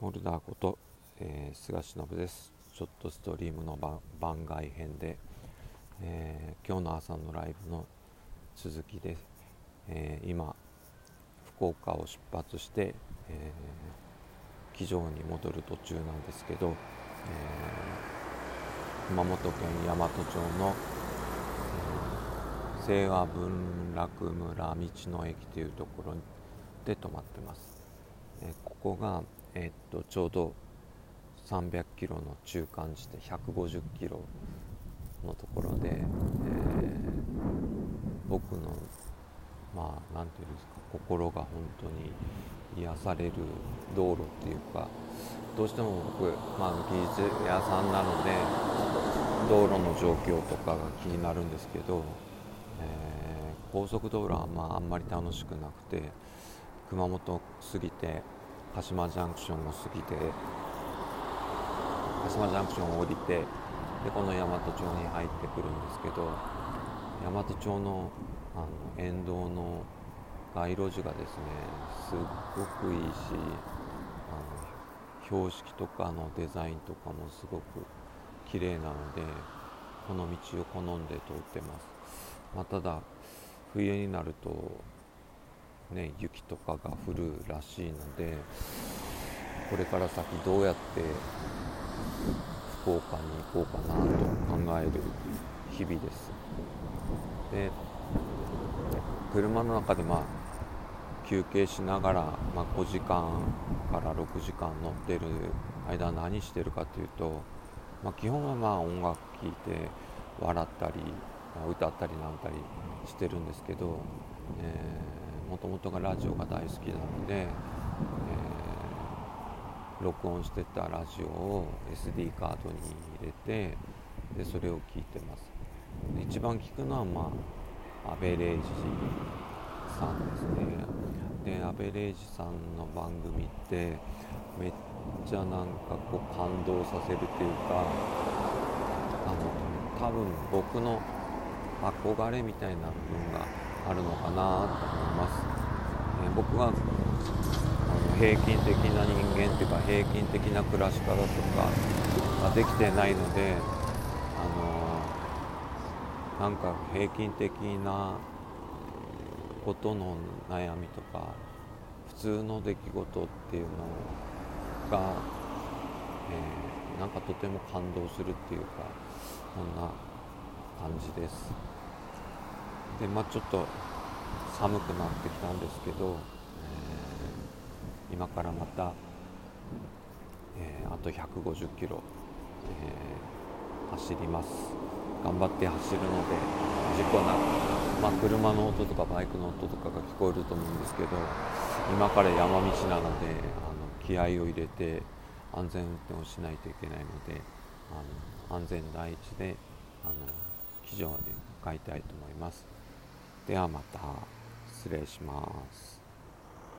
モルダーこと、えー、菅忍です。ちょっとストリームの番外編で、えー、今日の朝のライブの続きです、えー、今福岡を出発して、えー、機場に戻る途中なんですけど、えー、熊本県大和町の、えー、清和文楽村道の駅というところで泊まってます、え、ここがえっとちょうど300キロの中間地点150キロのところで、えー、僕のまあ何て言うんですか心が本当に癒される道路っていうかどうしても僕、まあ、技術屋さんなので道路の状況とかが気になるんですけど、えー、高速道路はまああんまり楽しくなくて熊本過ぎて鹿島ジャンクションを過ぎて鹿島ジャンクションを降りてでこの大和町に入ってくるんですけど大和町のあの沿道の街路樹がですねすっごくいいしあの標識とかのデザインとかもすごく綺麗なのでこの道を好んで通ってます、まあ、ただ冬になるとね、雪とかが降るらしいのでこれから先どうやって福岡に行こうかなと考える日々です。で車の中でまあ休憩しながら、まあ、5時間から6時間乗ってる間何してるかというと、まあ、基本はまあ音楽聴いて笑ったり歌ったりなんたりしてるんですけど、えーもともとがラジオが大好きなので、えー、録音してたラジオを SD カードに入れてでそれを聞いてます。一番聞くのはまあアベレージさんですね。でアベレージさんの番組ってめっちゃなんかこう感動させるっていうかあの多分僕の憧れみたいな部分があるのかなと思います、えー、僕はあの平均的な人間っていうか平均的な暮らし方とかができてないのであのなんか平均的なことの悩みとか普通の出来事っていうのが、えー、なんかとても感動するっていうかそんな感じです。でまあちょっと寒くなってきたんですけど、えー、今からまた、えー、あと150キロ、えー、走ります頑張って走るので事故なく、まあ、車の音とかバイクの音とかが聞こえると思うんですけど今から山道なのであの気合を入れて安全運転をしないといけないのであの安全第一であの機場に向かいたいと思います。ではまた失礼します。